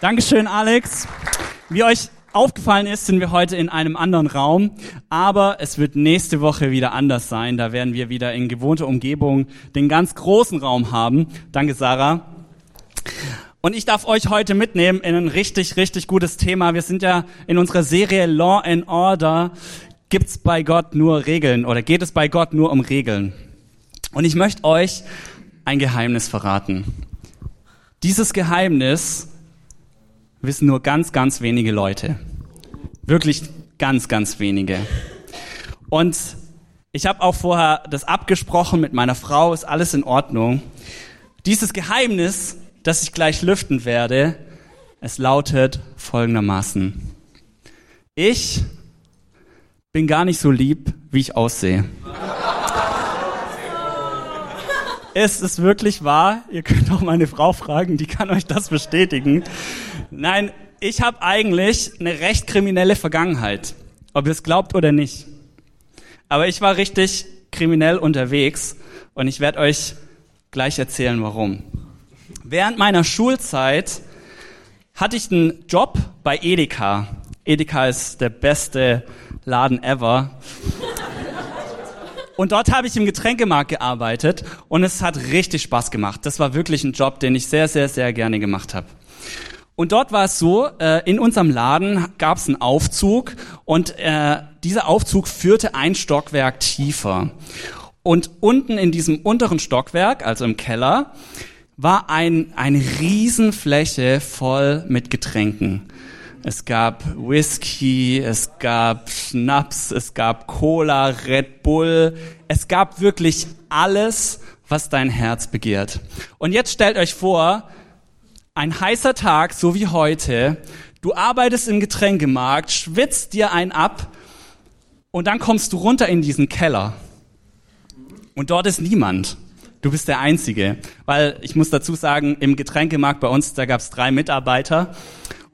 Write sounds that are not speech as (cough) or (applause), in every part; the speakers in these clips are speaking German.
Dankeschön, Alex. Wie euch aufgefallen ist, sind wir heute in einem anderen Raum, aber es wird nächste Woche wieder anders sein. Da werden wir wieder in gewohnter Umgebung den ganz großen Raum haben. Danke, Sarah. Und ich darf euch heute mitnehmen in ein richtig, richtig gutes Thema. Wir sind ja in unserer Serie Law and Order. Gibt's bei Gott nur Regeln oder geht es bei Gott nur um Regeln? Und ich möchte euch ein Geheimnis verraten. Dieses Geheimnis wissen nur ganz, ganz wenige Leute. Wirklich ganz, ganz wenige. Und ich habe auch vorher das abgesprochen mit meiner Frau, ist alles in Ordnung. Dieses Geheimnis, das ich gleich lüften werde, es lautet folgendermaßen. Ich bin gar nicht so lieb, wie ich aussehe. Es ist wirklich wahr. Ihr könnt auch meine Frau fragen, die kann euch das bestätigen. Nein, ich habe eigentlich eine recht kriminelle Vergangenheit, ob ihr es glaubt oder nicht. Aber ich war richtig kriminell unterwegs und ich werde euch gleich erzählen, warum. Während meiner Schulzeit hatte ich einen Job bei Edeka. Edeka ist der beste Laden ever. Und dort habe ich im Getränkemarkt gearbeitet und es hat richtig Spaß gemacht. Das war wirklich ein Job, den ich sehr, sehr, sehr gerne gemacht habe. Und dort war es so, äh, in unserem Laden gab es einen Aufzug und äh, dieser Aufzug führte ein Stockwerk tiefer. Und unten in diesem unteren Stockwerk, also im Keller, war ein, eine Riesenfläche voll mit Getränken. Es gab Whisky, es gab Schnaps, es gab Cola, Red Bull. Es gab wirklich alles, was dein Herz begehrt. Und jetzt stellt euch vor, ein heißer Tag, so wie heute. Du arbeitest im Getränkemarkt, schwitzt dir ein ab und dann kommst du runter in diesen Keller. Und dort ist niemand. Du bist der Einzige. Weil ich muss dazu sagen, im Getränkemarkt bei uns, da gab es drei Mitarbeiter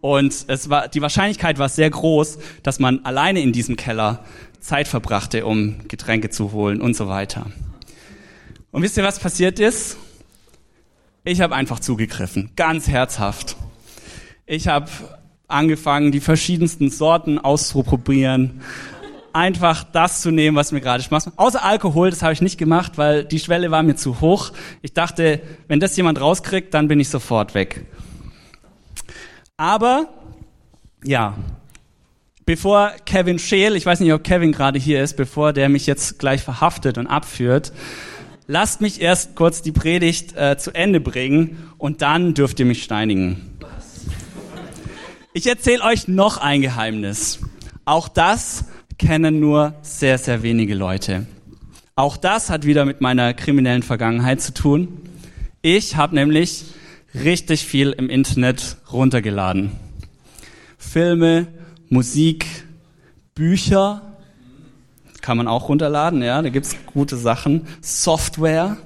und es war, die Wahrscheinlichkeit war sehr groß, dass man alleine in diesem Keller Zeit verbrachte, um Getränke zu holen und so weiter. Und wisst ihr, was passiert ist? Ich habe einfach zugegriffen, ganz herzhaft. Ich habe angefangen, die verschiedensten Sorten auszuprobieren, einfach das zu nehmen, was mir gerade Spaß macht. Außer Alkohol, das habe ich nicht gemacht, weil die Schwelle war mir zu hoch. Ich dachte, wenn das jemand rauskriegt, dann bin ich sofort weg. Aber, ja, bevor Kevin Scheel, ich weiß nicht, ob Kevin gerade hier ist, bevor der mich jetzt gleich verhaftet und abführt, lasst mich erst kurz die Predigt äh, zu Ende bringen und dann dürft ihr mich steinigen. Ich erzähle euch noch ein Geheimnis. Auch das kennen nur sehr, sehr wenige Leute. Auch das hat wieder mit meiner kriminellen Vergangenheit zu tun. Ich habe nämlich richtig viel im Internet runtergeladen. Filme, Musik, Bücher kann man auch runterladen, ja, da gibt's gute Sachen. Software,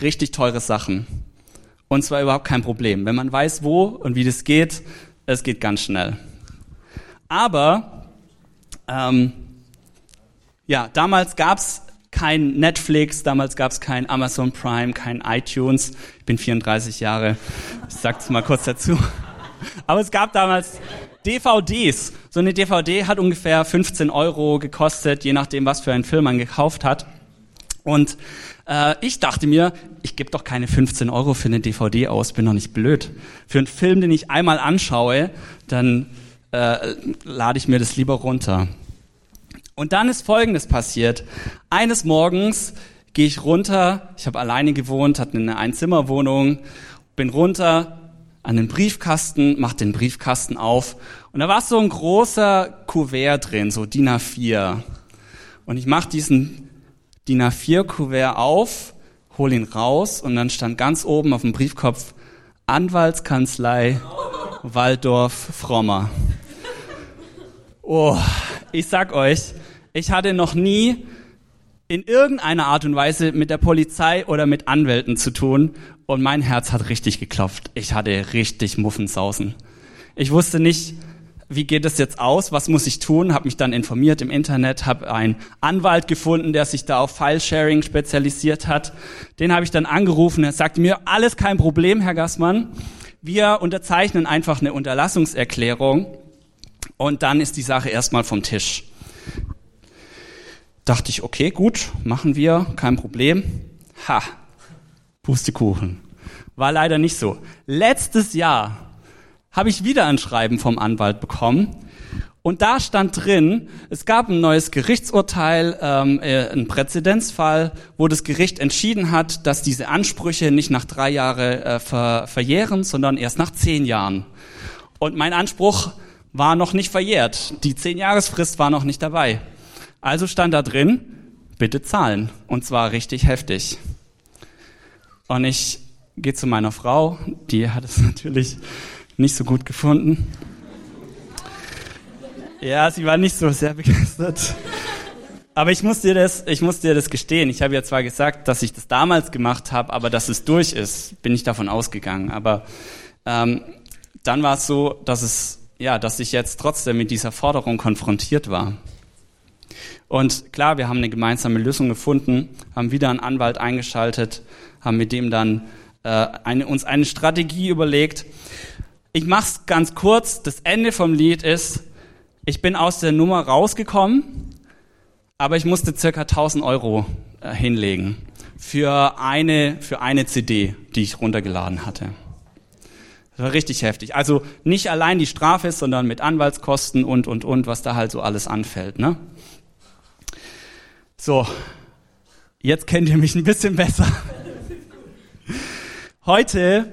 richtig teure Sachen. Und zwar überhaupt kein Problem. Wenn man weiß, wo und wie das geht, es geht ganz schnell. Aber ähm, ja, damals gab's kein Netflix, damals gab es kein Amazon Prime, kein iTunes. Ich bin 34 Jahre, ich sag's mal kurz dazu. Aber es gab damals DVDs. So eine DVD hat ungefähr 15 Euro gekostet, je nachdem, was für einen Film man gekauft hat. Und äh, ich dachte mir, ich gebe doch keine 15 Euro für eine DVD aus, bin doch nicht blöd. Für einen Film, den ich einmal anschaue, dann äh, lade ich mir das lieber runter. Und dann ist Folgendes passiert. Eines Morgens gehe ich runter, ich habe alleine gewohnt, hatte eine Einzimmerwohnung, bin runter an den Briefkasten, mach den Briefkasten auf und da war so ein großer Kuvert drin, so DIN A4. Und ich mache diesen DIN A4 Kuvert auf, hol ihn raus und dann stand ganz oben auf dem Briefkopf Anwaltskanzlei Waldorf Frommer. Oh, ich sag euch, ich hatte noch nie in irgendeiner Art und Weise mit der Polizei oder mit Anwälten zu tun und mein Herz hat richtig geklopft. Ich hatte richtig Muffensausen. Ich wusste nicht, wie geht es jetzt aus, was muss ich tun, habe mich dann informiert im Internet, habe einen Anwalt gefunden, der sich da auf File-Sharing spezialisiert hat. Den habe ich dann angerufen, er sagte mir, alles kein Problem, Herr Gassmann, Wir unterzeichnen einfach eine Unterlassungserklärung und dann ist die Sache erstmal vom Tisch. Dachte ich, okay, gut, machen wir, kein Problem. Ha, Pustekuchen. War leider nicht so. Letztes Jahr habe ich wieder ein Schreiben vom Anwalt bekommen. Und da stand drin, es gab ein neues Gerichtsurteil, ähm, äh, ein Präzedenzfall, wo das Gericht entschieden hat, dass diese Ansprüche nicht nach drei Jahren äh, ver verjähren, sondern erst nach zehn Jahren. Und mein Anspruch war noch nicht verjährt. Die zehn Jahresfrist war noch nicht dabei. Also stand da drin, bitte zahlen. Und zwar richtig heftig. Und ich gehe zu meiner Frau, die hat es (laughs) natürlich nicht so gut gefunden. Ja, sie war nicht so sehr begeistert. Aber ich muss dir das, ich muss dir das gestehen. Ich habe ja zwar gesagt, dass ich das damals gemacht habe, aber dass es durch ist, bin ich davon ausgegangen. Aber ähm, dann war es so, dass es, ja, dass ich jetzt trotzdem mit dieser Forderung konfrontiert war. Und klar, wir haben eine gemeinsame Lösung gefunden, haben wieder einen Anwalt eingeschaltet, haben mit dem dann äh, eine, uns eine Strategie überlegt. Ich mach's ganz kurz. Das Ende vom Lied ist, ich bin aus der Nummer rausgekommen, aber ich musste circa 1000 Euro äh, hinlegen für eine, für eine CD, die ich runtergeladen hatte. Das war richtig heftig. Also nicht allein die Strafe, sondern mit Anwaltskosten und, und, und, was da halt so alles anfällt. Ne? So, jetzt kennt ihr mich ein bisschen besser. Heute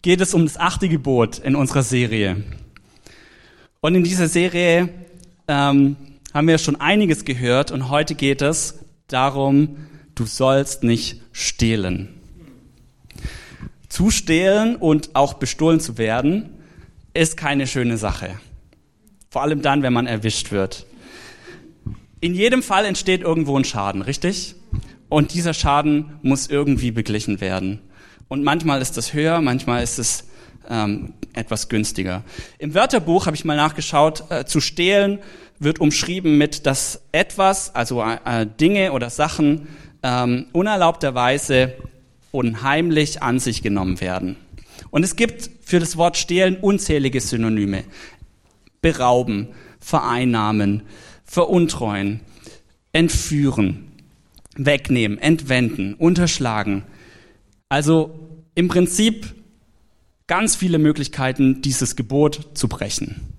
geht es um das achte Gebot in unserer Serie. Und in dieser Serie ähm, haben wir schon einiges gehört und heute geht es darum, du sollst nicht stehlen. Zu stehlen und auch bestohlen zu werden, ist keine schöne Sache. Vor allem dann, wenn man erwischt wird. In jedem Fall entsteht irgendwo ein Schaden, richtig? Und dieser Schaden muss irgendwie beglichen werden. Und manchmal ist das höher, manchmal ist es ähm, etwas günstiger. Im Wörterbuch habe ich mal nachgeschaut, äh, zu stehlen wird umschrieben mit, dass etwas, also äh, Dinge oder Sachen ähm, unerlaubterweise unheimlich an sich genommen werden. Und es gibt für das Wort stehlen unzählige Synonyme. Berauben, vereinnahmen, veruntreuen, entführen, wegnehmen, entwenden, unterschlagen. Also im Prinzip ganz viele Möglichkeiten, dieses Gebot zu brechen.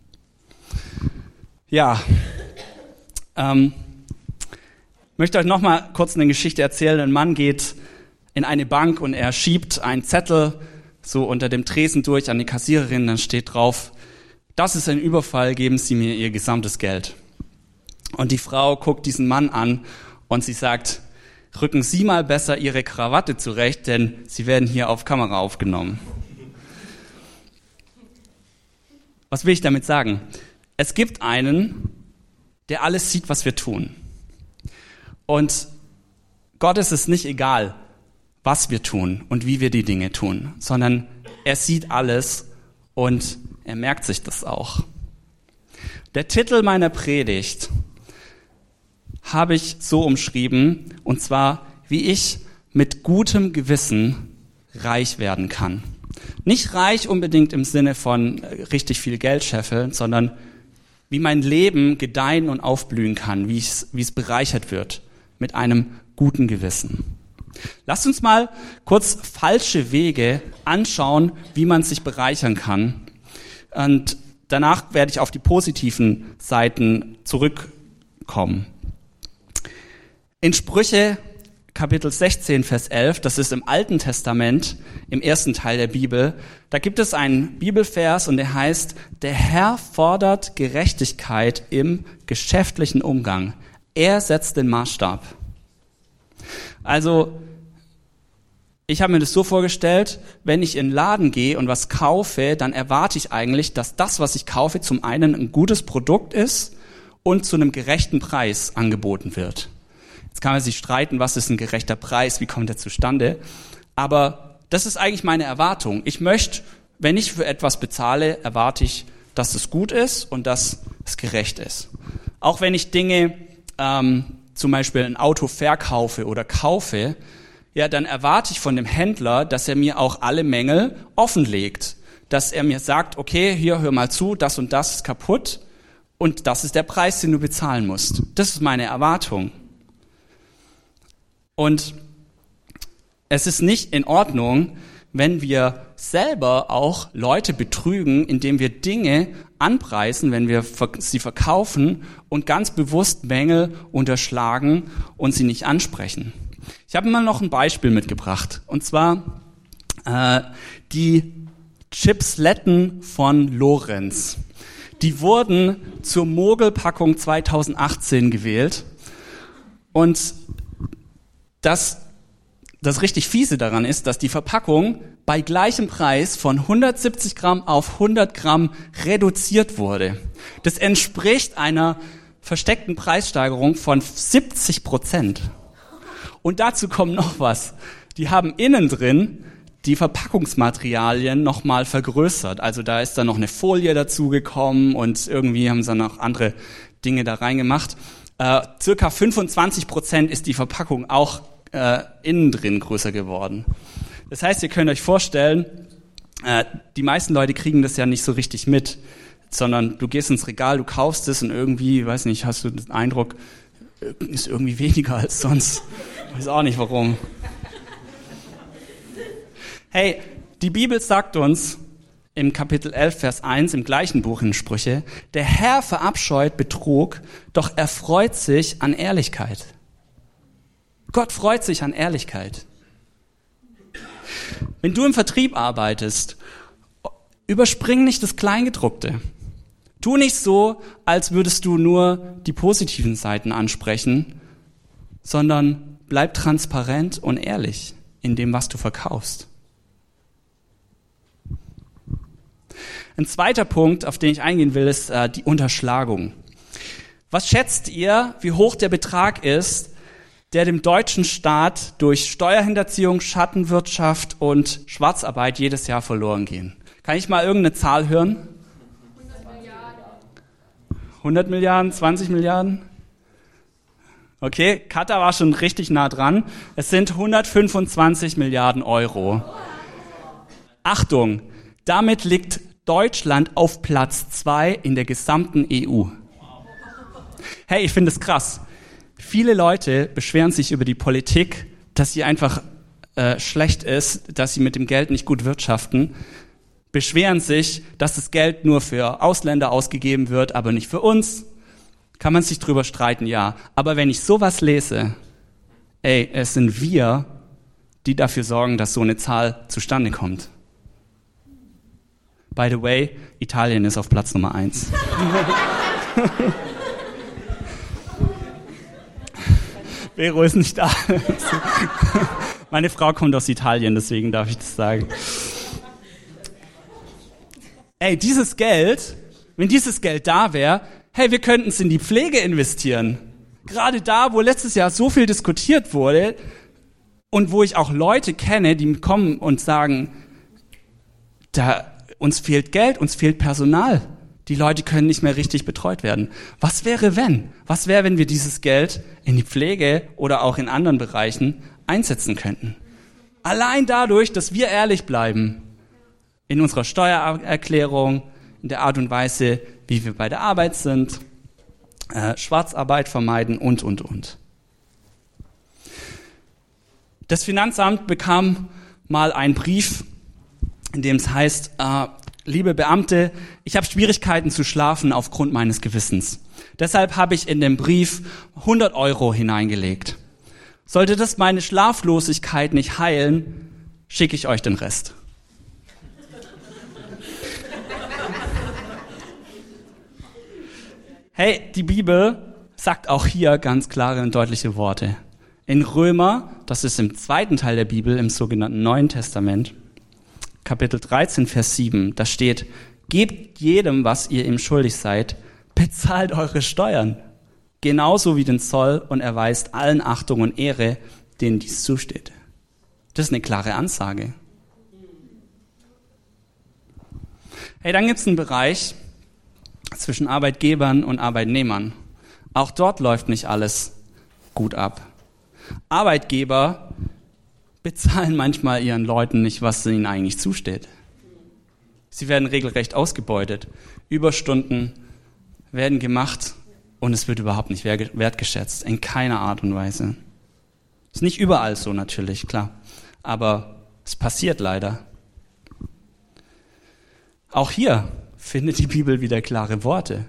Ja, ähm, möchte euch noch mal kurz eine Geschichte erzählen. Ein Mann geht in eine Bank und er schiebt einen Zettel so unter dem Tresen durch an die Kassiererin. Dann steht drauf: Das ist ein Überfall. Geben Sie mir Ihr gesamtes Geld. Und die Frau guckt diesen Mann an und sie sagt: Rücken Sie mal besser Ihre Krawatte zurecht, denn Sie werden hier auf Kamera aufgenommen. Was will ich damit sagen? Es gibt einen, der alles sieht, was wir tun. Und Gott ist es nicht egal, was wir tun und wie wir die Dinge tun, sondern er sieht alles und er merkt sich das auch. Der Titel meiner Predigt habe ich so umschrieben, und zwar, wie ich mit gutem Gewissen reich werden kann. Nicht reich unbedingt im Sinne von äh, richtig viel Geld scheffeln, sondern wie mein Leben gedeihen und aufblühen kann, wie es, wie es bereichert wird mit einem guten Gewissen. Lasst uns mal kurz falsche Wege anschauen, wie man sich bereichern kann. Und danach werde ich auf die positiven Seiten zurückkommen. In Sprüche Kapitel 16, Vers 11, das ist im Alten Testament, im ersten Teil der Bibel, da gibt es einen Bibelvers und der heißt, der Herr fordert Gerechtigkeit im geschäftlichen Umgang. Er setzt den Maßstab. Also, ich habe mir das so vorgestellt, wenn ich in den Laden gehe und was kaufe, dann erwarte ich eigentlich, dass das, was ich kaufe, zum einen ein gutes Produkt ist und zu einem gerechten Preis angeboten wird. Jetzt kann man sich streiten, was ist ein gerechter Preis, wie kommt er zustande. Aber das ist eigentlich meine Erwartung. Ich möchte, wenn ich für etwas bezahle, erwarte ich, dass es gut ist und dass es gerecht ist. Auch wenn ich Dinge, ähm, zum Beispiel ein Auto verkaufe oder kaufe, ja, dann erwarte ich von dem Händler, dass er mir auch alle Mängel offenlegt, dass er mir sagt, okay, hier hör mal zu, das und das ist kaputt und das ist der Preis, den du bezahlen musst. Das ist meine Erwartung. Und es ist nicht in Ordnung, wenn wir selber auch Leute betrügen, indem wir Dinge anpreisen, wenn wir sie verkaufen und ganz bewusst Mängel unterschlagen und sie nicht ansprechen. Ich habe mal noch ein Beispiel mitgebracht. Und zwar äh, die Chipsletten von Lorenz. Die wurden zur Mogelpackung 2018 gewählt. Und das, das richtig fiese daran ist, dass die Verpackung bei gleichem Preis von 170 Gramm auf 100 Gramm reduziert wurde. Das entspricht einer versteckten Preissteigerung von 70 Prozent. Und dazu kommt noch was. Die haben innen drin die Verpackungsmaterialien nochmal vergrößert. Also da ist dann noch eine Folie dazugekommen und irgendwie haben sie noch andere Dinge da reingemacht. Äh, circa 25 Prozent ist die Verpackung auch äh, innen drin größer geworden. Das heißt, ihr könnt euch vorstellen, äh, die meisten Leute kriegen das ja nicht so richtig mit, sondern du gehst ins Regal, du kaufst es und irgendwie, weiß nicht, hast du den Eindruck, äh, ist irgendwie (laughs) weniger als sonst. Weiß auch nicht warum. Hey, die Bibel sagt uns im Kapitel 11, Vers 1 im gleichen Buch in Sprüche, der Herr verabscheut Betrug, doch er freut sich an Ehrlichkeit. Gott freut sich an Ehrlichkeit. Wenn du im Vertrieb arbeitest, überspring nicht das Kleingedruckte. Tu nicht so, als würdest du nur die positiven Seiten ansprechen, sondern bleib transparent und ehrlich in dem, was du verkaufst. Ein zweiter Punkt, auf den ich eingehen will, ist äh, die Unterschlagung. Was schätzt ihr, wie hoch der Betrag ist, der dem deutschen Staat durch Steuerhinterziehung, Schattenwirtschaft und Schwarzarbeit jedes Jahr verloren gehen? Kann ich mal irgendeine Zahl hören? 100 Milliarden. 100 Milliarden, 20 Milliarden? Okay, Katar war schon richtig nah dran. Es sind 125 Milliarden Euro. Achtung, damit liegt Deutschland auf Platz zwei in der gesamten EU. Hey, ich finde es krass. Viele Leute beschweren sich über die Politik, dass sie einfach äh, schlecht ist, dass sie mit dem Geld nicht gut wirtschaften, beschweren sich, dass das Geld nur für Ausländer ausgegeben wird, aber nicht für uns. Kann man sich drüber streiten, ja. Aber wenn ich sowas lese, ey, es sind wir, die dafür sorgen, dass so eine Zahl zustande kommt. By the way, Italien ist auf Platz Nummer eins. (laughs) Vero ist nicht da. (laughs) Meine Frau kommt aus Italien, deswegen darf ich das sagen. Ey, dieses Geld, wenn dieses Geld da wäre, hey, wir könnten es in die Pflege investieren. Gerade da, wo letztes Jahr so viel diskutiert wurde und wo ich auch Leute kenne, die kommen und sagen, da, uns fehlt Geld, uns fehlt Personal. Die Leute können nicht mehr richtig betreut werden. Was wäre wenn? Was wäre, wenn wir dieses Geld in die Pflege oder auch in anderen Bereichen einsetzen könnten? Allein dadurch, dass wir ehrlich bleiben in unserer Steuererklärung, in der Art und Weise, wie wir bei der Arbeit sind, äh, Schwarzarbeit vermeiden und, und, und. Das Finanzamt bekam mal einen Brief in dem es heißt, äh, liebe Beamte, ich habe Schwierigkeiten zu schlafen aufgrund meines Gewissens. Deshalb habe ich in den Brief 100 Euro hineingelegt. Sollte das meine Schlaflosigkeit nicht heilen, schicke ich euch den Rest. Hey, die Bibel sagt auch hier ganz klare und deutliche Worte. In Römer, das ist im zweiten Teil der Bibel, im sogenannten Neuen Testament, Kapitel 13, Vers 7, da steht, gebt jedem, was ihr ihm schuldig seid, bezahlt eure Steuern, genauso wie den Zoll und erweist allen Achtung und Ehre, denen dies zusteht. Das ist eine klare Ansage. Hey, dann gibt es einen Bereich zwischen Arbeitgebern und Arbeitnehmern. Auch dort läuft nicht alles gut ab. Arbeitgeber bezahlen manchmal ihren Leuten nicht, was ihnen eigentlich zusteht. Sie werden regelrecht ausgebeutet. Überstunden werden gemacht und es wird überhaupt nicht wertgeschätzt. In keiner Art und Weise. Ist nicht überall so natürlich, klar. Aber es passiert leider. Auch hier findet die Bibel wieder klare Worte.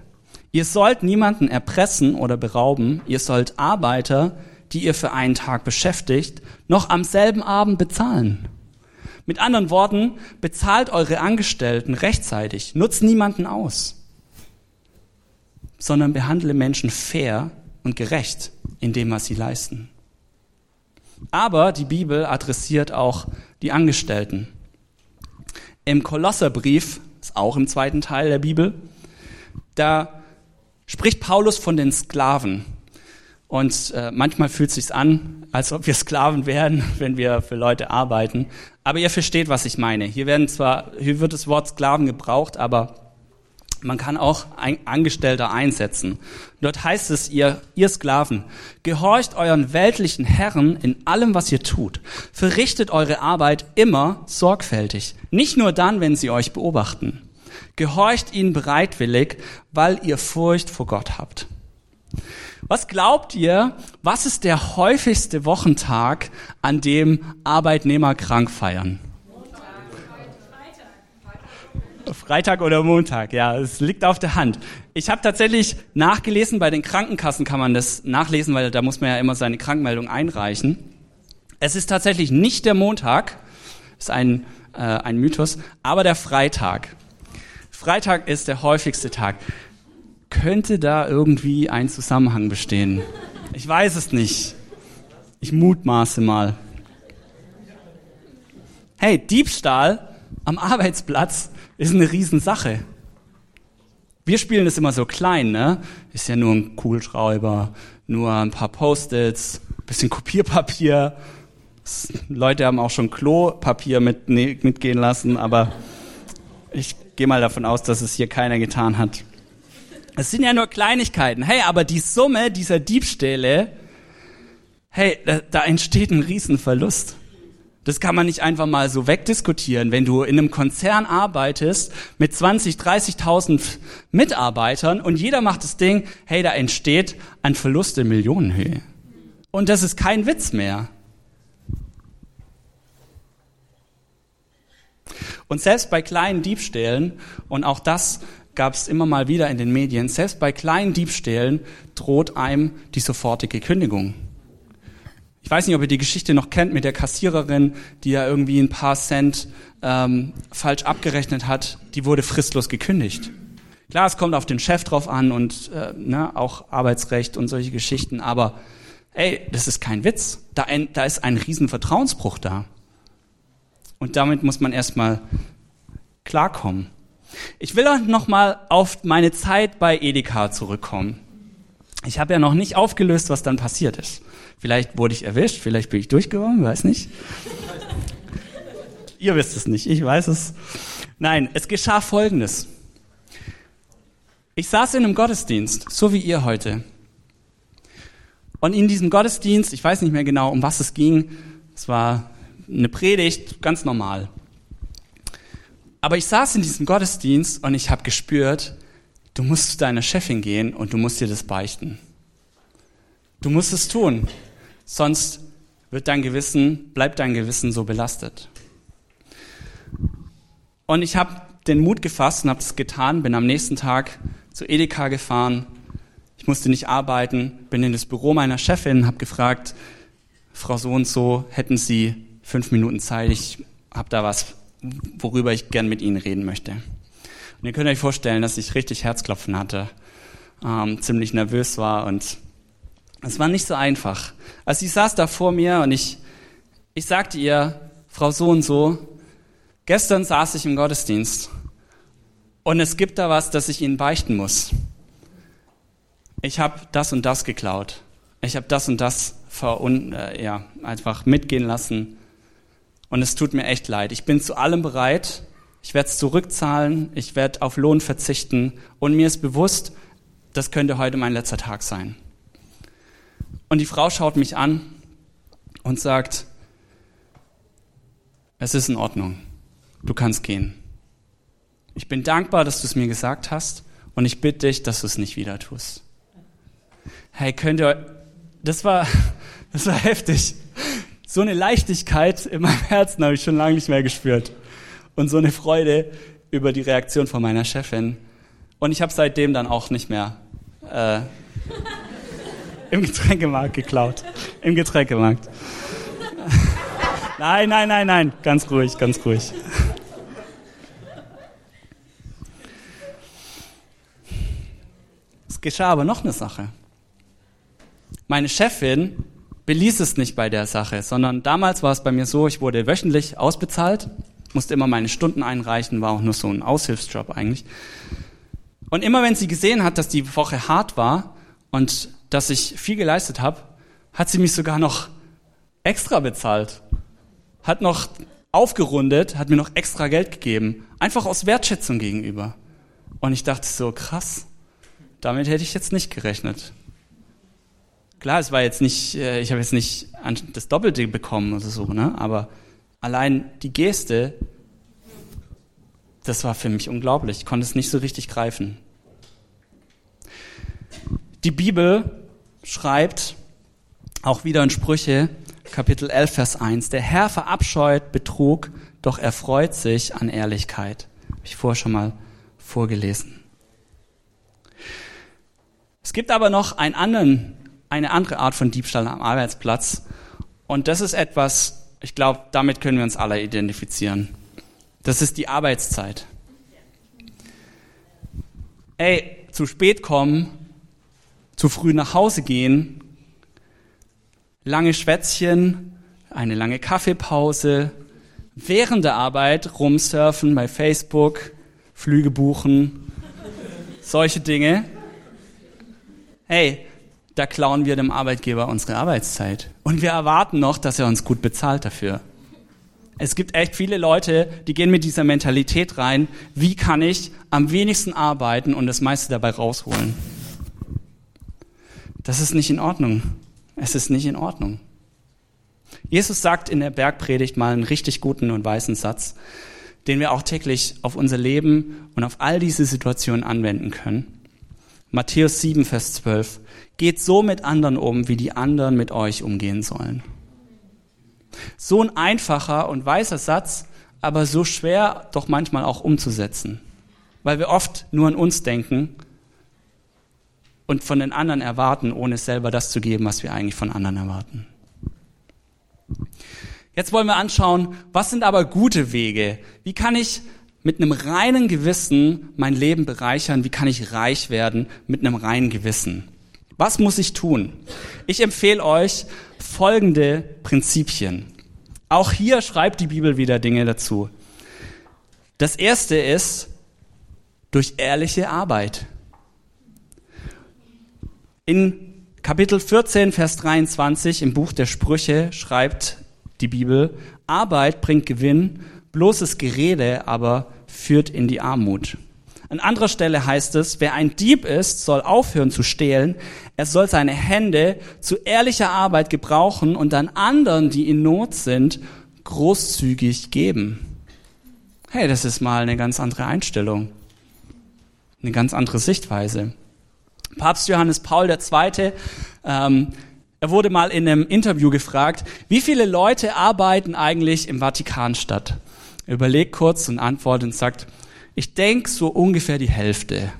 Ihr sollt niemanden erpressen oder berauben. Ihr sollt Arbeiter, die ihr für einen Tag beschäftigt, noch am selben Abend bezahlen. Mit anderen Worten, bezahlt eure Angestellten rechtzeitig, nutzt niemanden aus, sondern behandle Menschen fair und gerecht in dem, was sie leisten. Aber die Bibel adressiert auch die Angestellten. Im Kolosserbrief, ist auch im zweiten Teil der Bibel, da spricht Paulus von den Sklaven. Und äh, manchmal fühlt es sich an, als ob wir Sklaven wären, (laughs) wenn wir für Leute arbeiten. Aber ihr versteht, was ich meine. Hier werden zwar, hier wird das Wort Sklaven gebraucht, aber man kann auch ein Angestellter einsetzen. Dort heißt es, ihr, ihr Sklaven, gehorcht euren weltlichen Herren in allem, was ihr tut. Verrichtet eure Arbeit immer sorgfältig. Nicht nur dann, wenn sie euch beobachten. Gehorcht ihnen bereitwillig, weil ihr Furcht vor Gott habt. Was glaubt ihr, was ist der häufigste Wochentag, an dem Arbeitnehmer krank feiern? Freitag oder Montag, ja, es liegt auf der Hand. Ich habe tatsächlich nachgelesen, bei den Krankenkassen kann man das nachlesen, weil da muss man ja immer seine Krankmeldung einreichen. Es ist tatsächlich nicht der Montag, ist ein, äh, ein Mythos, aber der Freitag. Freitag ist der häufigste Tag. Könnte da irgendwie ein Zusammenhang bestehen? Ich weiß es nicht. Ich mutmaße mal. Hey, Diebstahl am Arbeitsplatz ist eine Riesensache. Wir spielen das immer so klein, ne? Ist ja nur ein Kugelschreiber, nur ein paar Post-its, bisschen Kopierpapier. Leute haben auch schon Klopapier mit, ne, mitgehen lassen, aber ich gehe mal davon aus, dass es hier keiner getan hat. Es sind ja nur Kleinigkeiten. Hey, aber die Summe dieser Diebstähle, hey, da, da entsteht ein Riesenverlust. Das kann man nicht einfach mal so wegdiskutieren. Wenn du in einem Konzern arbeitest mit 20, 30.000 Mitarbeitern und jeder macht das Ding, hey, da entsteht ein Verlust in Millionenhöhe. Und das ist kein Witz mehr. Und selbst bei kleinen Diebstählen, und auch das gab es immer mal wieder in den Medien, selbst bei kleinen Diebstählen droht einem die sofortige Kündigung. Ich weiß nicht, ob ihr die Geschichte noch kennt mit der Kassiererin, die ja irgendwie ein paar Cent ähm, falsch abgerechnet hat. Die wurde fristlos gekündigt. Klar, es kommt auf den Chef drauf an und äh, ne, auch Arbeitsrecht und solche Geschichten, aber ey, das ist kein Witz. Da, ein, da ist ein riesen Vertrauensbruch da. Und damit muss man erstmal klarkommen. Ich will auch noch mal auf meine Zeit bei Edeka zurückkommen. Ich habe ja noch nicht aufgelöst, was dann passiert ist. Vielleicht wurde ich erwischt, vielleicht bin ich durchgekommen, weiß nicht. (laughs) Ihr wisst es nicht, ich weiß es. Nein, es geschah Folgendes. Ich saß in einem Gottesdienst, so wie ihr heute. Und in diesem Gottesdienst, ich weiß nicht mehr genau, um was es ging, es war eine Predigt, ganz normal. Aber ich saß in diesem Gottesdienst und ich habe gespürt, du musst zu deiner Chefin gehen und du musst dir das beichten. Du musst es tun, sonst wird dein Gewissen, bleibt dein Gewissen so belastet. Und ich habe den Mut gefasst und habe es getan, bin am nächsten Tag zu Edeka gefahren. Ich musste nicht arbeiten, bin in das Büro meiner Chefin, habe gefragt, Frau so und so, hätten Sie fünf Minuten Zeit? Ich habe da was worüber ich gern mit Ihnen reden möchte. Und ihr könnt euch vorstellen, dass ich richtig Herzklopfen hatte, ähm, ziemlich nervös war und es war nicht so einfach. Also sie saß da vor mir und ich, ich sagte ihr, Frau so und so, gestern saß ich im Gottesdienst und es gibt da was, das ich Ihnen beichten muss. Ich habe das und das geklaut. Ich habe das und das verun äh, ja, einfach mitgehen lassen. Und es tut mir echt leid. Ich bin zu allem bereit. Ich werde es zurückzahlen. Ich werde auf Lohn verzichten. Und mir ist bewusst, das könnte heute mein letzter Tag sein. Und die Frau schaut mich an und sagt, es ist in Ordnung. Du kannst gehen. Ich bin dankbar, dass du es mir gesagt hast und ich bitte dich, dass du es nicht wieder tust. Hey, könnt ihr, das war, (laughs) das war heftig. So eine Leichtigkeit in meinem Herzen habe ich schon lange nicht mehr gespürt. Und so eine Freude über die Reaktion von meiner Chefin. Und ich habe seitdem dann auch nicht mehr äh, im Getränkemarkt geklaut. Im Getränkemarkt. nein, nein, nein, nein. Ganz ruhig, ganz ruhig. Es geschah aber noch eine Sache. Meine Chefin beließ es nicht bei der Sache, sondern damals war es bei mir so, ich wurde wöchentlich ausbezahlt, musste immer meine Stunden einreichen, war auch nur so ein Aushilfsjob eigentlich. Und immer wenn sie gesehen hat, dass die Woche hart war und dass ich viel geleistet habe, hat sie mich sogar noch extra bezahlt. Hat noch aufgerundet, hat mir noch extra Geld gegeben. Einfach aus Wertschätzung gegenüber. Und ich dachte so, krass, damit hätte ich jetzt nicht gerechnet. Klar, es war jetzt nicht, äh, ich habe jetzt nicht das Doppelte bekommen oder so, ne? aber allein die Geste, das war für mich unglaublich. Ich konnte es nicht so richtig greifen. Die Bibel schreibt auch wieder in Sprüche, Kapitel 11, Vers 1, der Herr verabscheut Betrug, doch er freut sich an Ehrlichkeit. Habe ich vorher schon mal vorgelesen. Es gibt aber noch einen anderen, eine andere Art von Diebstahl am Arbeitsplatz. Und das ist etwas, ich glaube, damit können wir uns alle identifizieren. Das ist die Arbeitszeit. Ey, zu spät kommen, zu früh nach Hause gehen, lange Schwätzchen, eine lange Kaffeepause, während der Arbeit rumsurfen bei Facebook, Flüge buchen, solche Dinge. Hey, da klauen wir dem Arbeitgeber unsere Arbeitszeit. Und wir erwarten noch, dass er uns gut bezahlt dafür. Es gibt echt viele Leute, die gehen mit dieser Mentalität rein, wie kann ich am wenigsten arbeiten und das meiste dabei rausholen. Das ist nicht in Ordnung. Es ist nicht in Ordnung. Jesus sagt in der Bergpredigt mal einen richtig guten und weißen Satz, den wir auch täglich auf unser Leben und auf all diese Situationen anwenden können. Matthäus 7, Vers 12. Geht so mit anderen um, wie die anderen mit euch umgehen sollen. So ein einfacher und weißer Satz, aber so schwer doch manchmal auch umzusetzen, weil wir oft nur an uns denken und von den anderen erwarten, ohne selber das zu geben, was wir eigentlich von anderen erwarten. Jetzt wollen wir anschauen, was sind aber gute Wege? Wie kann ich mit einem reinen Gewissen mein Leben bereichern? Wie kann ich reich werden mit einem reinen Gewissen? Was muss ich tun? Ich empfehle euch folgende Prinzipien. Auch hier schreibt die Bibel wieder Dinge dazu. Das erste ist durch ehrliche Arbeit. In Kapitel 14, Vers 23 im Buch der Sprüche schreibt die Bibel, Arbeit bringt Gewinn, bloßes Gerede aber führt in die Armut. An anderer Stelle heißt es, wer ein Dieb ist, soll aufhören zu stehlen. Er soll seine Hände zu ehrlicher Arbeit gebrauchen und dann anderen, die in Not sind, großzügig geben. Hey, das ist mal eine ganz andere Einstellung. Eine ganz andere Sichtweise. Papst Johannes Paul II., ähm, er wurde mal in einem Interview gefragt, wie viele Leute arbeiten eigentlich im Vatikan statt? Er überlegt kurz und antwortet und sagt, ich denke so ungefähr die Hälfte.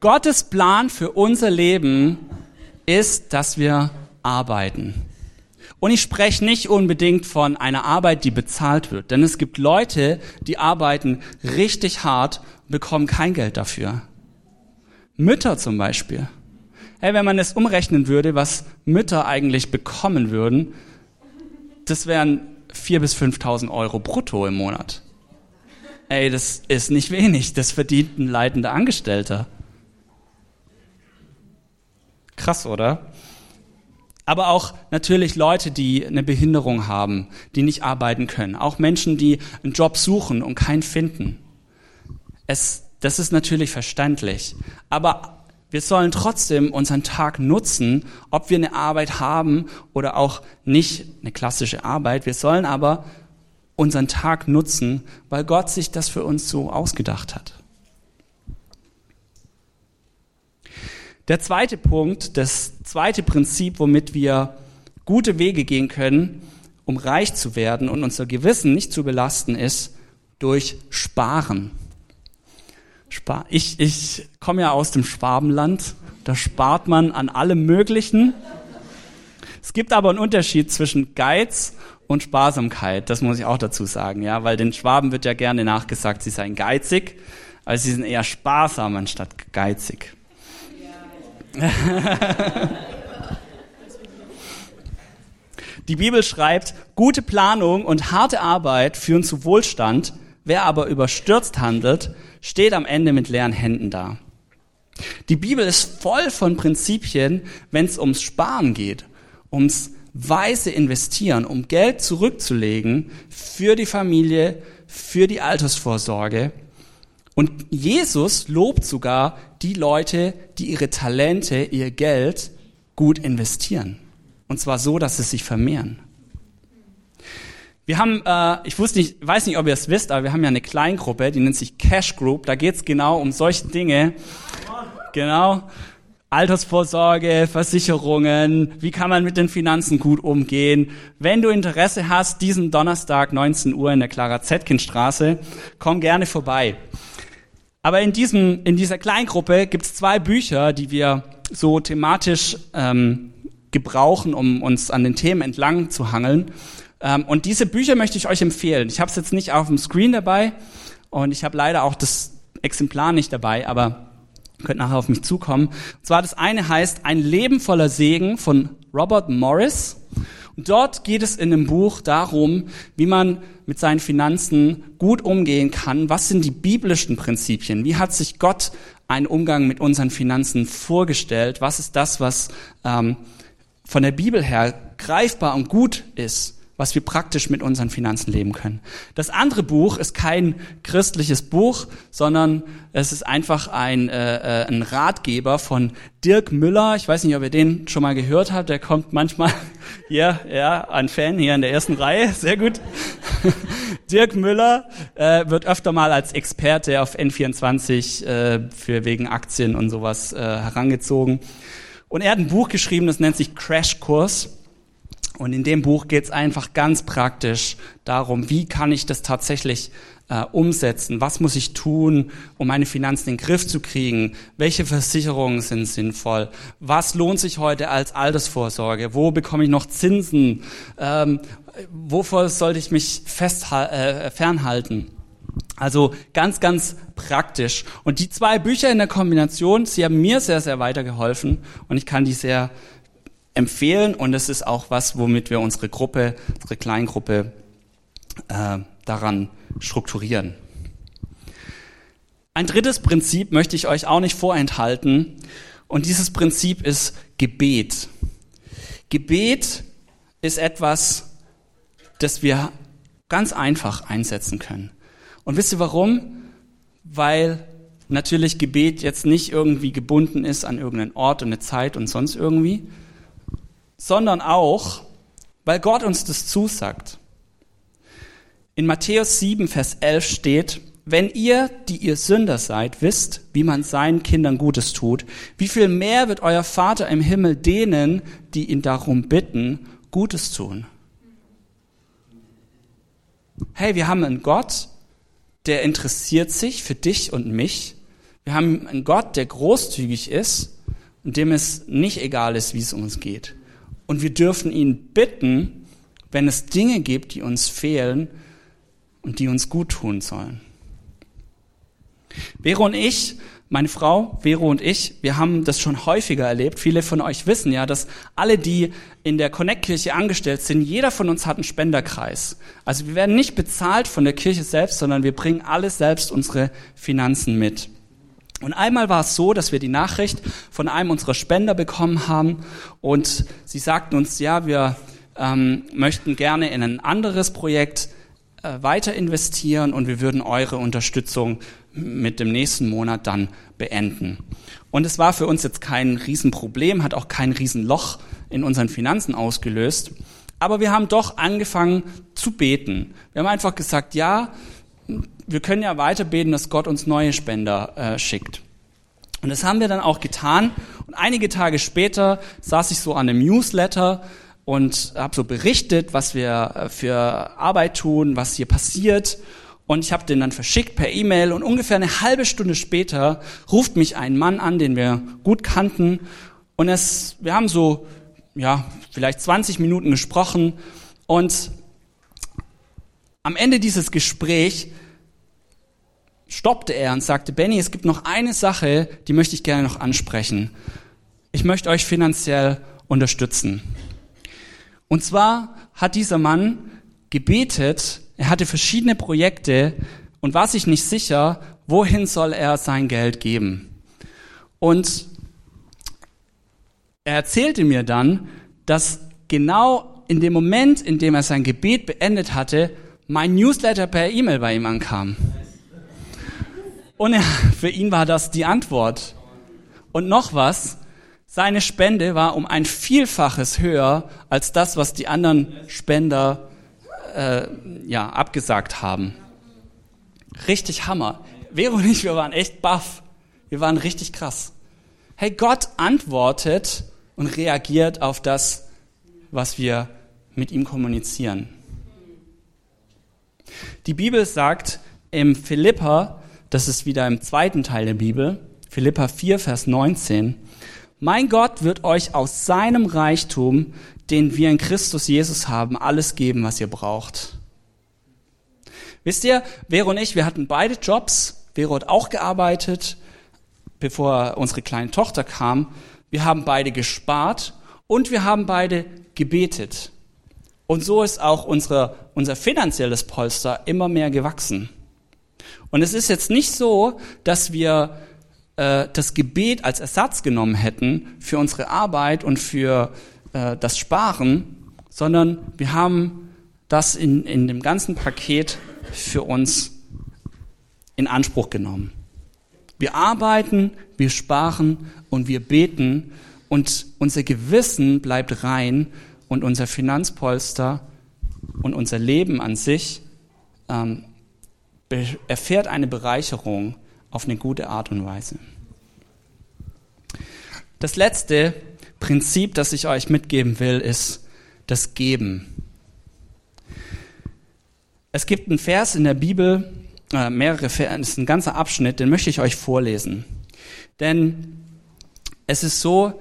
Gottes Plan für unser Leben ist, dass wir arbeiten. Und ich spreche nicht unbedingt von einer Arbeit, die bezahlt wird, denn es gibt Leute, die arbeiten richtig hart und bekommen kein Geld dafür. Mütter zum Beispiel. Hey, wenn man es umrechnen würde, was Mütter eigentlich bekommen würden, das wären 4.000 bis 5.000 Euro brutto im Monat. Ey, das ist nicht wenig. Das verdient ein leitender Angestellter. Krass, oder? Aber auch natürlich Leute, die eine Behinderung haben, die nicht arbeiten können. Auch Menschen, die einen Job suchen und keinen finden. Es, das ist natürlich verständlich. Aber Wir sollen trotzdem unseren Tag nutzen, ob wir eine Arbeit haben oder auch nicht eine klassische Arbeit. Wir sollen aber unseren Tag nutzen, weil Gott sich das für uns so ausgedacht hat. Der zweite Punkt, das zweite Prinzip, womit wir gute Wege gehen können, um reich zu werden und unser Gewissen nicht zu belasten, ist durch Sparen. Ich, ich komme ja aus dem Schwabenland, da spart man an allem Möglichen. Es gibt aber einen Unterschied zwischen Geiz und Sparsamkeit, das muss ich auch dazu sagen, ja, weil den Schwaben wird ja gerne nachgesagt, sie seien geizig, also sie sind eher sparsam anstatt geizig. (laughs) Die Bibel schreibt, gute Planung und harte Arbeit führen zu Wohlstand, wer aber überstürzt handelt, steht am Ende mit leeren Händen da. Die Bibel ist voll von Prinzipien, wenn es ums Sparen geht, ums weise investieren, um Geld zurückzulegen für die Familie, für die Altersvorsorge. Und Jesus lobt sogar die Leute, die ihre Talente, ihr Geld gut investieren. Und zwar so, dass es sich vermehren. Wir haben, äh, ich wusste nicht, weiß nicht, ob ihr es wisst, aber wir haben ja eine Kleingruppe, die nennt sich Cash Group. Da geht es genau um solche Dinge. Genau. Altersvorsorge, Versicherungen, wie kann man mit den Finanzen gut umgehen. Wenn du Interesse hast, diesen Donnerstag 19 Uhr in der Clara Zetkin Straße, komm gerne vorbei. Aber in, diesem, in dieser Kleingruppe gibt es zwei Bücher, die wir so thematisch ähm, gebrauchen, um uns an den Themen entlang zu hangeln. Ähm, und diese Bücher möchte ich euch empfehlen. Ich habe es jetzt nicht auf dem Screen dabei und ich habe leider auch das Exemplar nicht dabei, aber könnt nachher auf mich zukommen. Und zwar das eine heißt Ein Leben voller Segen von Robert Morris. Und dort geht es in dem Buch darum, wie man mit seinen Finanzen gut umgehen kann. Was sind die biblischen Prinzipien? Wie hat sich Gott einen Umgang mit unseren Finanzen vorgestellt? Was ist das, was ähm, von der Bibel her greifbar und gut ist? Was wir praktisch mit unseren Finanzen leben können. Das andere Buch ist kein christliches Buch, sondern es ist einfach ein, äh, äh, ein Ratgeber von Dirk Müller. Ich weiß nicht, ob ihr den schon mal gehört habt. Der kommt manchmal (laughs) hier, ja, ein Fan hier in der ersten Reihe. (laughs) Sehr gut. (laughs) Dirk Müller äh, wird öfter mal als Experte auf N24 äh, für wegen Aktien und sowas äh, herangezogen. Und er hat ein Buch geschrieben, das nennt sich Crashkurs. Und in dem Buch geht es einfach ganz praktisch darum, wie kann ich das tatsächlich äh, umsetzen? Was muss ich tun, um meine Finanzen in den Griff zu kriegen? Welche Versicherungen sind sinnvoll? Was lohnt sich heute als Altersvorsorge? Wo bekomme ich noch Zinsen? Ähm, wovor sollte ich mich äh, fernhalten? Also ganz, ganz praktisch. Und die zwei Bücher in der Kombination, sie haben mir sehr, sehr weitergeholfen und ich kann die sehr empfehlen und es ist auch was, womit wir unsere Gruppe, unsere Kleingruppe äh, daran strukturieren. Ein drittes Prinzip möchte ich euch auch nicht vorenthalten und dieses Prinzip ist Gebet. Gebet ist etwas, das wir ganz einfach einsetzen können. Und wisst ihr warum? Weil natürlich Gebet jetzt nicht irgendwie gebunden ist an irgendeinen Ort und eine Zeit und sonst irgendwie, sondern auch, weil Gott uns das zusagt. In Matthäus 7, Vers 11 steht, wenn ihr, die ihr Sünder seid, wisst, wie man seinen Kindern Gutes tut, wie viel mehr wird euer Vater im Himmel denen, die ihn darum bitten, Gutes tun? Hey, wir haben einen Gott, der interessiert sich für dich und mich. Wir haben einen Gott, der großzügig ist und dem es nicht egal ist, wie es uns geht. Und wir dürfen ihn bitten, wenn es Dinge gibt, die uns fehlen und die uns gut tun sollen. Vero und ich, meine Frau, Vero und ich, wir haben das schon häufiger erlebt. Viele von euch wissen ja, dass alle, die in der Connect-Kirche angestellt sind, jeder von uns hat einen Spenderkreis. Also wir werden nicht bezahlt von der Kirche selbst, sondern wir bringen alle selbst unsere Finanzen mit. Und einmal war es so, dass wir die Nachricht von einem unserer Spender bekommen haben und sie sagten uns, ja, wir ähm, möchten gerne in ein anderes Projekt äh, weiter investieren und wir würden eure Unterstützung mit dem nächsten Monat dann beenden. Und es war für uns jetzt kein Riesenproblem, hat auch kein Riesenloch in unseren Finanzen ausgelöst. Aber wir haben doch angefangen zu beten. Wir haben einfach gesagt, ja, wir können ja weiter beten, dass Gott uns neue Spender äh, schickt. Und das haben wir dann auch getan. Und einige Tage später saß ich so an einem Newsletter und habe so berichtet, was wir äh, für Arbeit tun, was hier passiert. Und ich habe den dann verschickt per E-Mail und ungefähr eine halbe Stunde später ruft mich ein Mann an, den wir gut kannten. Und es, wir haben so, ja, vielleicht 20 Minuten gesprochen. Und am Ende dieses Gesprächs stoppte er und sagte, Benny, es gibt noch eine Sache, die möchte ich gerne noch ansprechen. Ich möchte euch finanziell unterstützen. Und zwar hat dieser Mann gebetet, er hatte verschiedene Projekte und war sich nicht sicher, wohin soll er sein Geld geben. Und er erzählte mir dann, dass genau in dem Moment, in dem er sein Gebet beendet hatte, mein Newsletter per E-Mail bei ihm ankam. Und er, (laughs) für ihn war das die Antwort. Und noch was, seine Spende war um ein Vielfaches höher als das, was die anderen Spender äh, ja, abgesagt haben. Richtig Hammer. Vero und ich, wir waren echt baff. Wir waren richtig krass. Hey, Gott antwortet und reagiert auf das, was wir mit ihm kommunizieren. Die Bibel sagt im Philippa, das ist wieder im zweiten Teil der Bibel, Philippa 4, Vers 19, mein Gott wird euch aus seinem Reichtum den wir in Christus Jesus haben, alles geben, was ihr braucht. Wisst ihr, Vero und ich, wir hatten beide Jobs. Vero hat auch gearbeitet, bevor unsere kleine Tochter kam. Wir haben beide gespart und wir haben beide gebetet. Und so ist auch unsere, unser finanzielles Polster immer mehr gewachsen. Und es ist jetzt nicht so, dass wir äh, das Gebet als Ersatz genommen hätten für unsere Arbeit und für äh, das Sparen, sondern wir haben das in, in dem ganzen Paket für uns in Anspruch genommen. Wir arbeiten, wir sparen und wir beten und unser Gewissen bleibt rein und unser Finanzpolster und unser Leben an sich ähm, erfährt eine Bereicherung auf eine gute Art und Weise. Das letzte Prinzip, das ich euch mitgeben will, ist das Geben. Es gibt einen Vers in der Bibel, äh, mehrere Verse, das ist ein ganzer Abschnitt, den möchte ich euch vorlesen. Denn es ist so,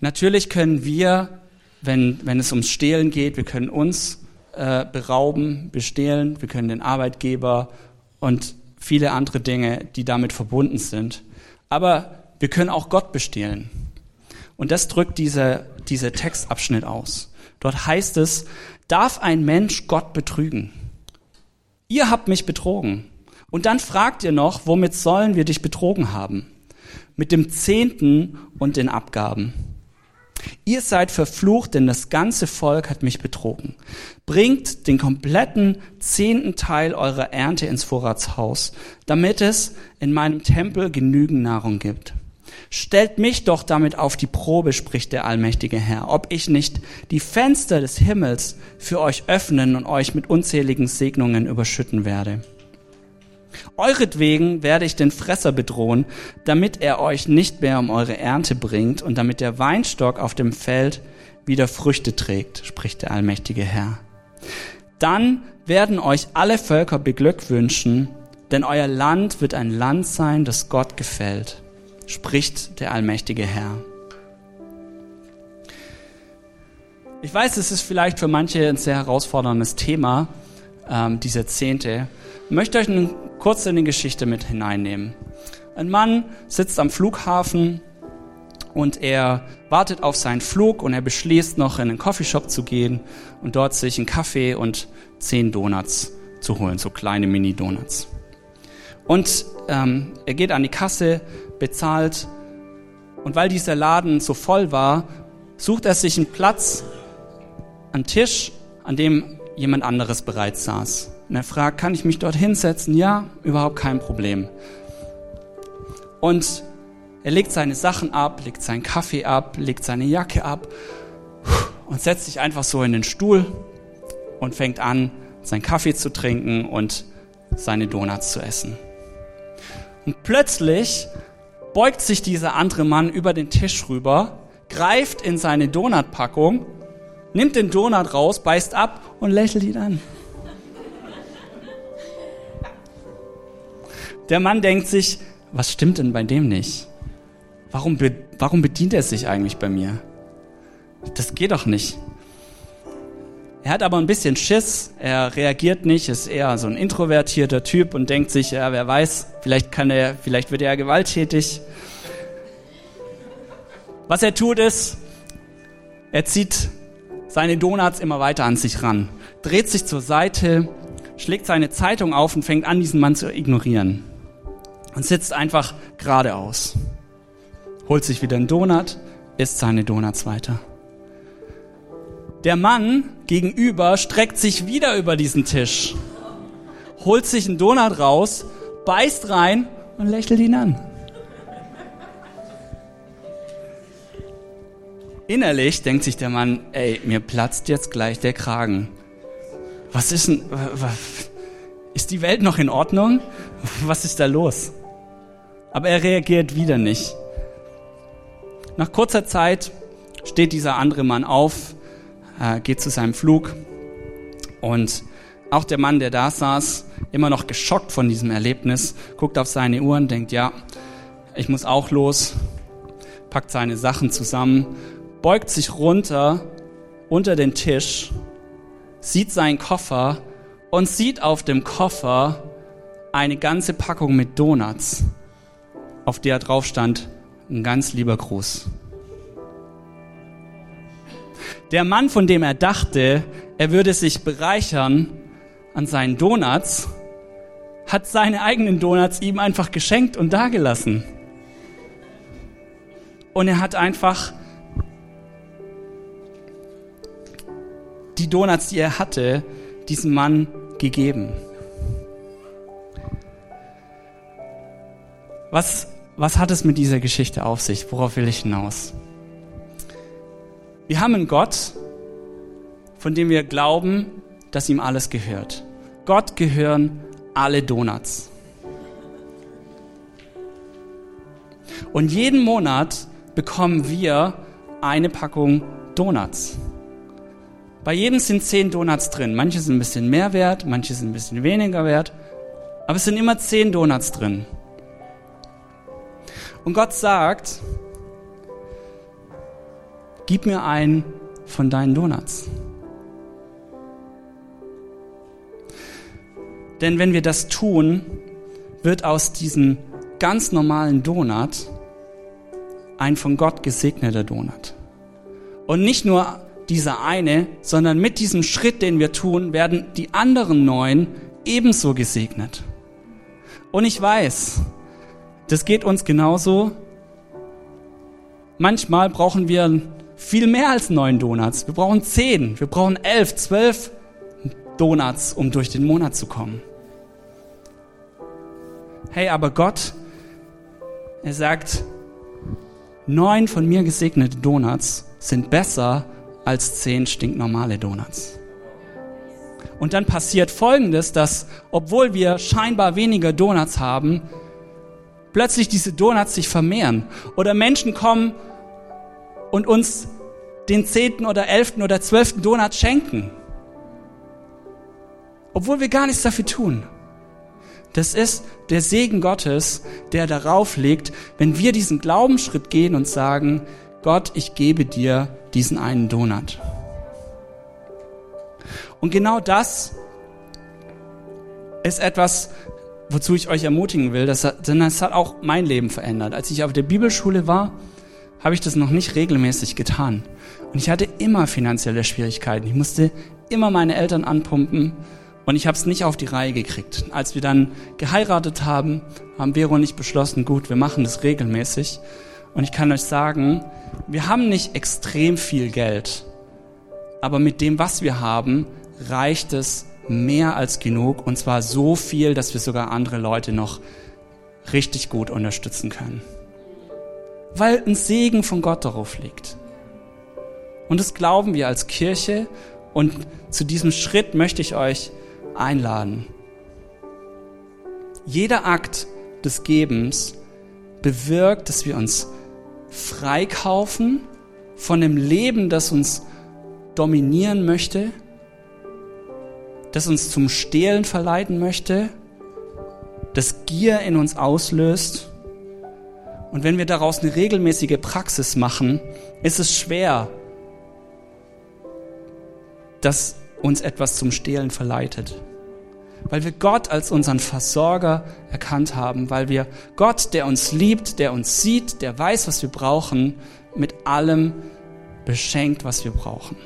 natürlich können wir, wenn, wenn es ums Stehlen geht, wir können uns äh, berauben, bestehlen, wir können den Arbeitgeber und viele andere Dinge, die damit verbunden sind. Aber wir können auch Gott bestehlen. Und das drückt dieser, dieser Textabschnitt aus. Dort heißt es, darf ein Mensch Gott betrügen? Ihr habt mich betrogen. Und dann fragt ihr noch, womit sollen wir dich betrogen haben? Mit dem Zehnten und den Abgaben. Ihr seid verflucht, denn das ganze Volk hat mich betrogen. Bringt den kompletten zehnten Teil eurer Ernte ins Vorratshaus, damit es in meinem Tempel genügend Nahrung gibt. Stellt mich doch damit auf die Probe, spricht der allmächtige Herr, ob ich nicht die Fenster des Himmels für euch öffnen und euch mit unzähligen Segnungen überschütten werde. Euretwegen werde ich den Fresser bedrohen, damit er euch nicht mehr um eure Ernte bringt und damit der Weinstock auf dem Feld wieder Früchte trägt, spricht der allmächtige Herr. Dann werden euch alle Völker beglückwünschen, denn euer Land wird ein Land sein, das Gott gefällt spricht der allmächtige Herr. Ich weiß, es ist vielleicht für manche ein sehr herausforderndes Thema, ähm, diese Zehnte. Ich möchte euch eine, kurz in die Geschichte mit hineinnehmen. Ein Mann sitzt am Flughafen und er wartet auf seinen Flug und er beschließt noch in einen Coffeeshop zu gehen und dort sich einen Kaffee und zehn Donuts zu holen, so kleine Mini-Donuts. Und ähm, er geht an die Kasse, bezahlt. Und weil dieser Laden so voll war, sucht er sich einen Platz, einen Tisch, an dem jemand anderes bereits saß. Und er fragt, kann ich mich dort hinsetzen? Ja, überhaupt kein Problem. Und er legt seine Sachen ab, legt seinen Kaffee ab, legt seine Jacke ab und setzt sich einfach so in den Stuhl und fängt an, seinen Kaffee zu trinken und seine Donuts zu essen. Und plötzlich beugt sich dieser andere Mann über den Tisch rüber, greift in seine Donutpackung, nimmt den Donut raus, beißt ab und lächelt ihn an. Der Mann denkt sich, was stimmt denn bei dem nicht? Warum, be warum bedient er sich eigentlich bei mir? Das geht doch nicht. Er hat aber ein bisschen Schiss, er reagiert nicht, ist eher so ein introvertierter Typ und denkt sich, ja, wer weiß, vielleicht kann er, vielleicht wird er gewalttätig. Was er tut ist, er zieht seine Donuts immer weiter an sich ran, dreht sich zur Seite, schlägt seine Zeitung auf und fängt an, diesen Mann zu ignorieren. Und sitzt einfach geradeaus. Holt sich wieder einen Donut, isst seine Donuts weiter. Der Mann gegenüber streckt sich wieder über diesen Tisch, holt sich einen Donut raus, beißt rein und lächelt ihn an. Innerlich denkt sich der Mann, ey, mir platzt jetzt gleich der Kragen. Was ist denn, ist die Welt noch in Ordnung? Was ist da los? Aber er reagiert wieder nicht. Nach kurzer Zeit steht dieser andere Mann auf, äh, geht zu seinem Flug und auch der Mann, der da saß, immer noch geschockt von diesem Erlebnis, guckt auf seine Uhr und denkt, ja, ich muss auch los, packt seine Sachen zusammen, beugt sich runter unter den Tisch, sieht seinen Koffer und sieht auf dem Koffer eine ganze Packung mit Donuts, auf der drauf stand, ein ganz lieber Gruß. Der Mann, von dem er dachte, er würde sich bereichern an seinen Donuts, hat seine eigenen Donuts ihm einfach geschenkt und dagelassen. Und er hat einfach die Donuts, die er hatte, diesem Mann gegeben. Was, was hat es mit dieser Geschichte auf sich? Worauf will ich hinaus? Wir haben einen Gott, von dem wir glauben, dass ihm alles gehört. Gott gehören alle Donuts. Und jeden Monat bekommen wir eine Packung Donuts. Bei jedem sind zehn Donuts drin. Manche sind ein bisschen mehr wert, manche sind ein bisschen weniger wert. Aber es sind immer zehn Donuts drin. Und Gott sagt, gib mir einen von deinen Donuts. Denn wenn wir das tun, wird aus diesem ganz normalen Donut ein von Gott gesegneter Donut. Und nicht nur dieser eine, sondern mit diesem Schritt, den wir tun, werden die anderen neun ebenso gesegnet. Und ich weiß, das geht uns genauso. Manchmal brauchen wir viel mehr als neun Donuts. Wir brauchen zehn, wir brauchen elf, zwölf Donuts, um durch den Monat zu kommen. Hey, aber Gott, er sagt, neun von mir gesegnete Donuts sind besser als zehn stinknormale Donuts. Und dann passiert Folgendes, dass obwohl wir scheinbar weniger Donuts haben, plötzlich diese Donuts sich vermehren. Oder Menschen kommen und uns den zehnten oder elften oder zwölften Donut schenken. Obwohl wir gar nichts dafür tun. Das ist der Segen Gottes, der darauf liegt, wenn wir diesen Glaubensschritt gehen und sagen, Gott, ich gebe dir diesen einen Donut. Und genau das ist etwas, wozu ich euch ermutigen will, das denn das hat auch mein Leben verändert. Als ich auf der Bibelschule war, habe ich das noch nicht regelmäßig getan. Und ich hatte immer finanzielle Schwierigkeiten. Ich musste immer meine Eltern anpumpen und ich habe es nicht auf die Reihe gekriegt. Als wir dann geheiratet haben, haben Vero und ich beschlossen, gut, wir machen das regelmäßig. Und ich kann euch sagen, wir haben nicht extrem viel Geld, aber mit dem, was wir haben, reicht es mehr als genug und zwar so viel, dass wir sogar andere Leute noch richtig gut unterstützen können. Weil ein Segen von Gott darauf liegt. Und das glauben wir als Kirche und zu diesem Schritt möchte ich euch einladen. Jeder Akt des Gebens bewirkt, dass wir uns freikaufen von dem Leben, das uns dominieren möchte, das uns zum Stehlen verleiten möchte, das Gier in uns auslöst. Und wenn wir daraus eine regelmäßige Praxis machen, ist es schwer, dass uns etwas zum Stehlen verleitet. Weil wir Gott als unseren Versorger erkannt haben, weil wir Gott, der uns liebt, der uns sieht, der weiß, was wir brauchen, mit allem beschenkt, was wir brauchen.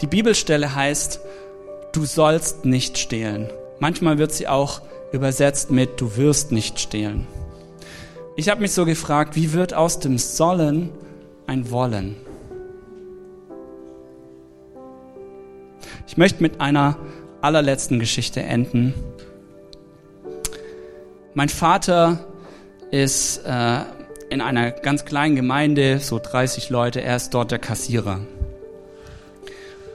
Die Bibelstelle heißt, du sollst nicht stehlen. Manchmal wird sie auch übersetzt mit, du wirst nicht stehlen. Ich habe mich so gefragt, wie wird aus dem Sollen ein Wollen? Ich möchte mit einer allerletzten Geschichte enden. Mein Vater ist äh, in einer ganz kleinen Gemeinde, so 30 Leute, er ist dort der Kassierer.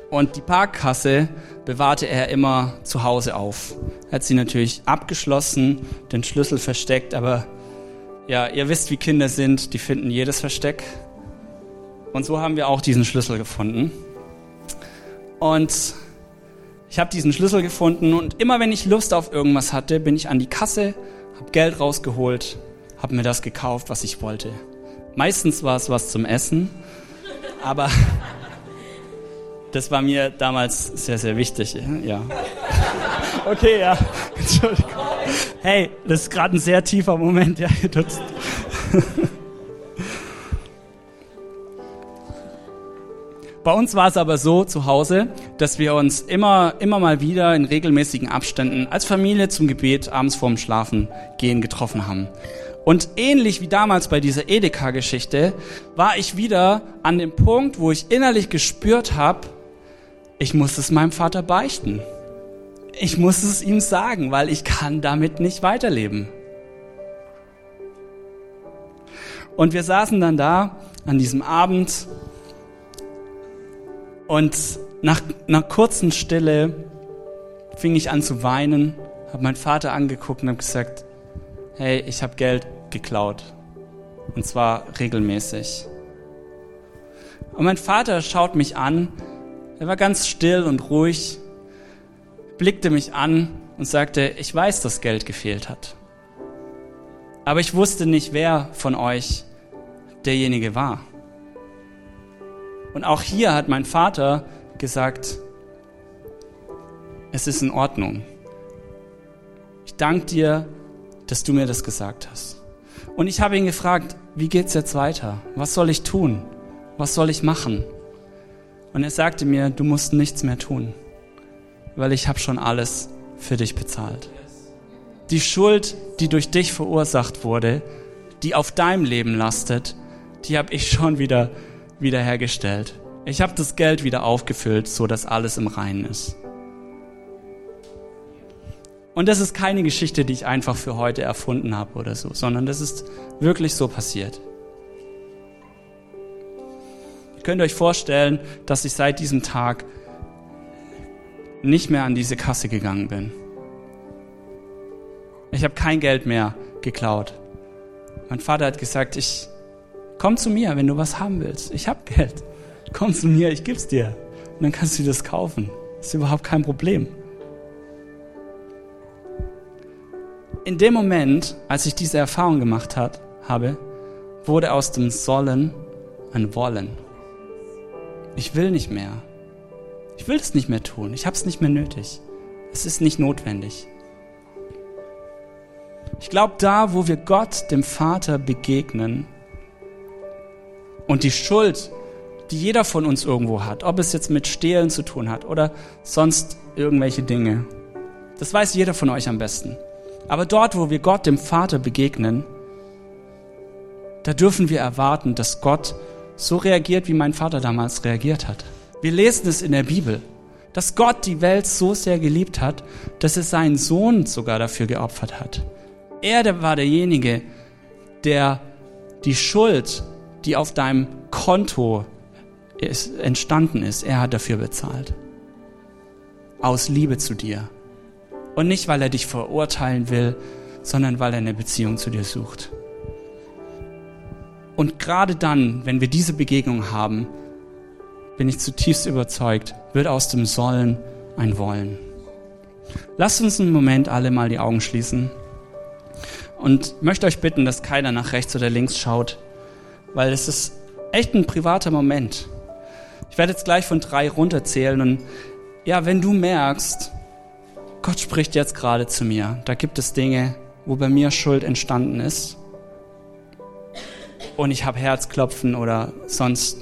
Und die Parkkasse bewahrte er immer zu Hause auf. Er hat sie natürlich abgeschlossen, den Schlüssel versteckt, aber ja, ihr wisst, wie Kinder sind, die finden jedes Versteck. Und so haben wir auch diesen Schlüssel gefunden. Und ich habe diesen Schlüssel gefunden und immer wenn ich Lust auf irgendwas hatte, bin ich an die Kasse, habe Geld rausgeholt, habe mir das gekauft, was ich wollte. Meistens war es was zum Essen, aber das war mir damals sehr, sehr wichtig. Ja. (laughs) Okay, ja. Entschuldigung. Hey, das ist gerade ein sehr tiefer Moment. Ja, (laughs) Bei uns war es aber so zu Hause, dass wir uns immer, immer mal wieder in regelmäßigen Abständen als Familie zum Gebet abends vorm Schlafen gehen getroffen haben. Und ähnlich wie damals bei dieser Edeka-Geschichte war ich wieder an dem Punkt, wo ich innerlich gespürt habe, ich muss es meinem Vater beichten. Ich muss es ihm sagen, weil ich kann damit nicht weiterleben. Und wir saßen dann da an diesem Abend und nach einer kurzen Stille fing ich an zu weinen, habe meinen Vater angeguckt und habe gesagt, hey, ich habe Geld geklaut. Und zwar regelmäßig. Und mein Vater schaut mich an er war ganz still und ruhig, blickte mich an und sagte, ich weiß, dass Geld gefehlt hat. Aber ich wusste nicht, wer von euch derjenige war. Und auch hier hat mein Vater gesagt, es ist in Ordnung. Ich danke dir, dass du mir das gesagt hast. Und ich habe ihn gefragt, wie geht's jetzt weiter? Was soll ich tun? Was soll ich machen? Und er sagte mir, du musst nichts mehr tun, weil ich habe schon alles für dich bezahlt. Die Schuld, die durch dich verursacht wurde, die auf deinem Leben lastet, die habe ich schon wieder wiederhergestellt. Ich habe das Geld wieder aufgefüllt, so dass alles im Reinen ist. Und das ist keine Geschichte, die ich einfach für heute erfunden habe oder so, sondern das ist wirklich so passiert. Ihr könnt euch vorstellen, dass ich seit diesem Tag nicht mehr an diese Kasse gegangen bin. Ich habe kein Geld mehr geklaut. Mein Vater hat gesagt, ich komm zu mir, wenn du was haben willst. Ich habe Geld. Komm zu mir, ich geb's dir. Und dann kannst du das kaufen. Ist überhaupt kein Problem. In dem Moment, als ich diese Erfahrung gemacht hat, habe, wurde aus dem Sollen ein Wollen. Ich will nicht mehr. Ich will es nicht mehr tun. Ich habe es nicht mehr nötig. Es ist nicht notwendig. Ich glaube, da, wo wir Gott, dem Vater, begegnen und die Schuld, die jeder von uns irgendwo hat, ob es jetzt mit Stehlen zu tun hat oder sonst irgendwelche Dinge, das weiß jeder von euch am besten. Aber dort, wo wir Gott, dem Vater, begegnen, da dürfen wir erwarten, dass Gott so reagiert, wie mein Vater damals reagiert hat. Wir lesen es in der Bibel, dass Gott die Welt so sehr geliebt hat, dass er seinen Sohn sogar dafür geopfert hat. Er war derjenige, der die Schuld, die auf deinem Konto ist, entstanden ist, er hat dafür bezahlt. Aus Liebe zu dir. Und nicht, weil er dich verurteilen will, sondern weil er eine Beziehung zu dir sucht. Und gerade dann, wenn wir diese Begegnung haben, bin ich zutiefst überzeugt, wird aus dem Sollen ein Wollen. Lasst uns einen Moment alle mal die Augen schließen und möchte euch bitten, dass keiner nach rechts oder links schaut, weil es ist echt ein privater Moment. Ich werde jetzt gleich von drei runterzählen und ja, wenn du merkst, Gott spricht jetzt gerade zu mir, da gibt es Dinge, wo bei mir Schuld entstanden ist und ich habe Herzklopfen oder sonst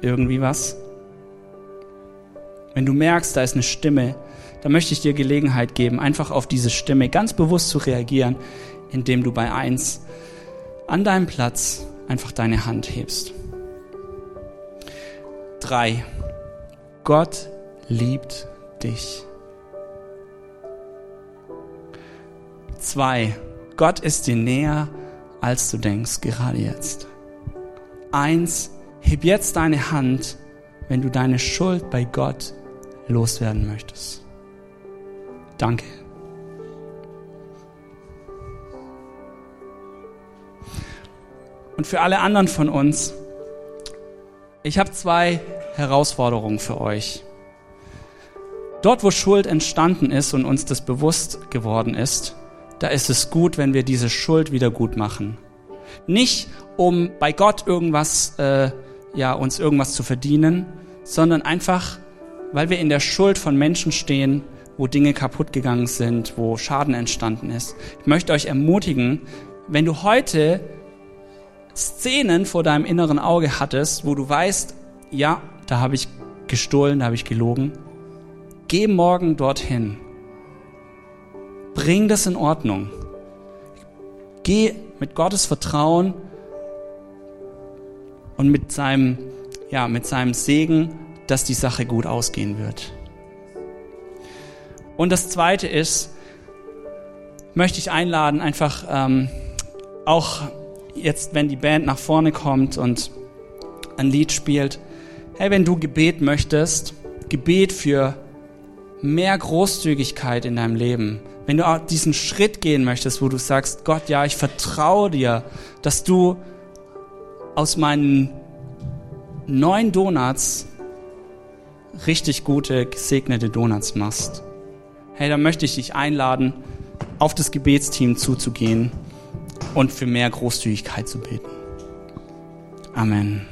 irgendwie was. Wenn du merkst, da ist eine Stimme, dann möchte ich dir Gelegenheit geben, einfach auf diese Stimme ganz bewusst zu reagieren, indem du bei eins an deinem Platz einfach deine Hand hebst. Drei. Gott liebt dich. Zwei. Gott ist dir näher, als du denkst, gerade jetzt. Eins. Heb jetzt deine Hand, wenn du deine Schuld bei Gott loswerden möchtest. Danke. Und für alle anderen von uns, ich habe zwei Herausforderungen für euch. Dort, wo Schuld entstanden ist und uns das bewusst geworden ist, da ist es gut, wenn wir diese Schuld wieder gut machen. Nicht, um bei Gott irgendwas, äh, ja, uns irgendwas zu verdienen, sondern einfach, weil wir in der Schuld von Menschen stehen, wo Dinge kaputt gegangen sind, wo Schaden entstanden ist. Ich möchte euch ermutigen, wenn du heute Szenen vor deinem inneren Auge hattest, wo du weißt, ja, da habe ich gestohlen, da habe ich gelogen, geh morgen dorthin. Bring das in Ordnung. Geh mit Gottes Vertrauen und mit seinem, ja, mit seinem Segen, dass die Sache gut ausgehen wird. Und das Zweite ist, möchte ich einladen, einfach ähm, auch jetzt, wenn die Band nach vorne kommt und ein Lied spielt, hey, wenn du Gebet möchtest, Gebet für mehr Großzügigkeit in deinem Leben, wenn du auch diesen Schritt gehen möchtest, wo du sagst, Gott, ja, ich vertraue dir, dass du aus meinen neun Donuts richtig gute, gesegnete Donuts machst. Hey, dann möchte ich dich einladen, auf das Gebetsteam zuzugehen und für mehr Großzügigkeit zu beten. Amen.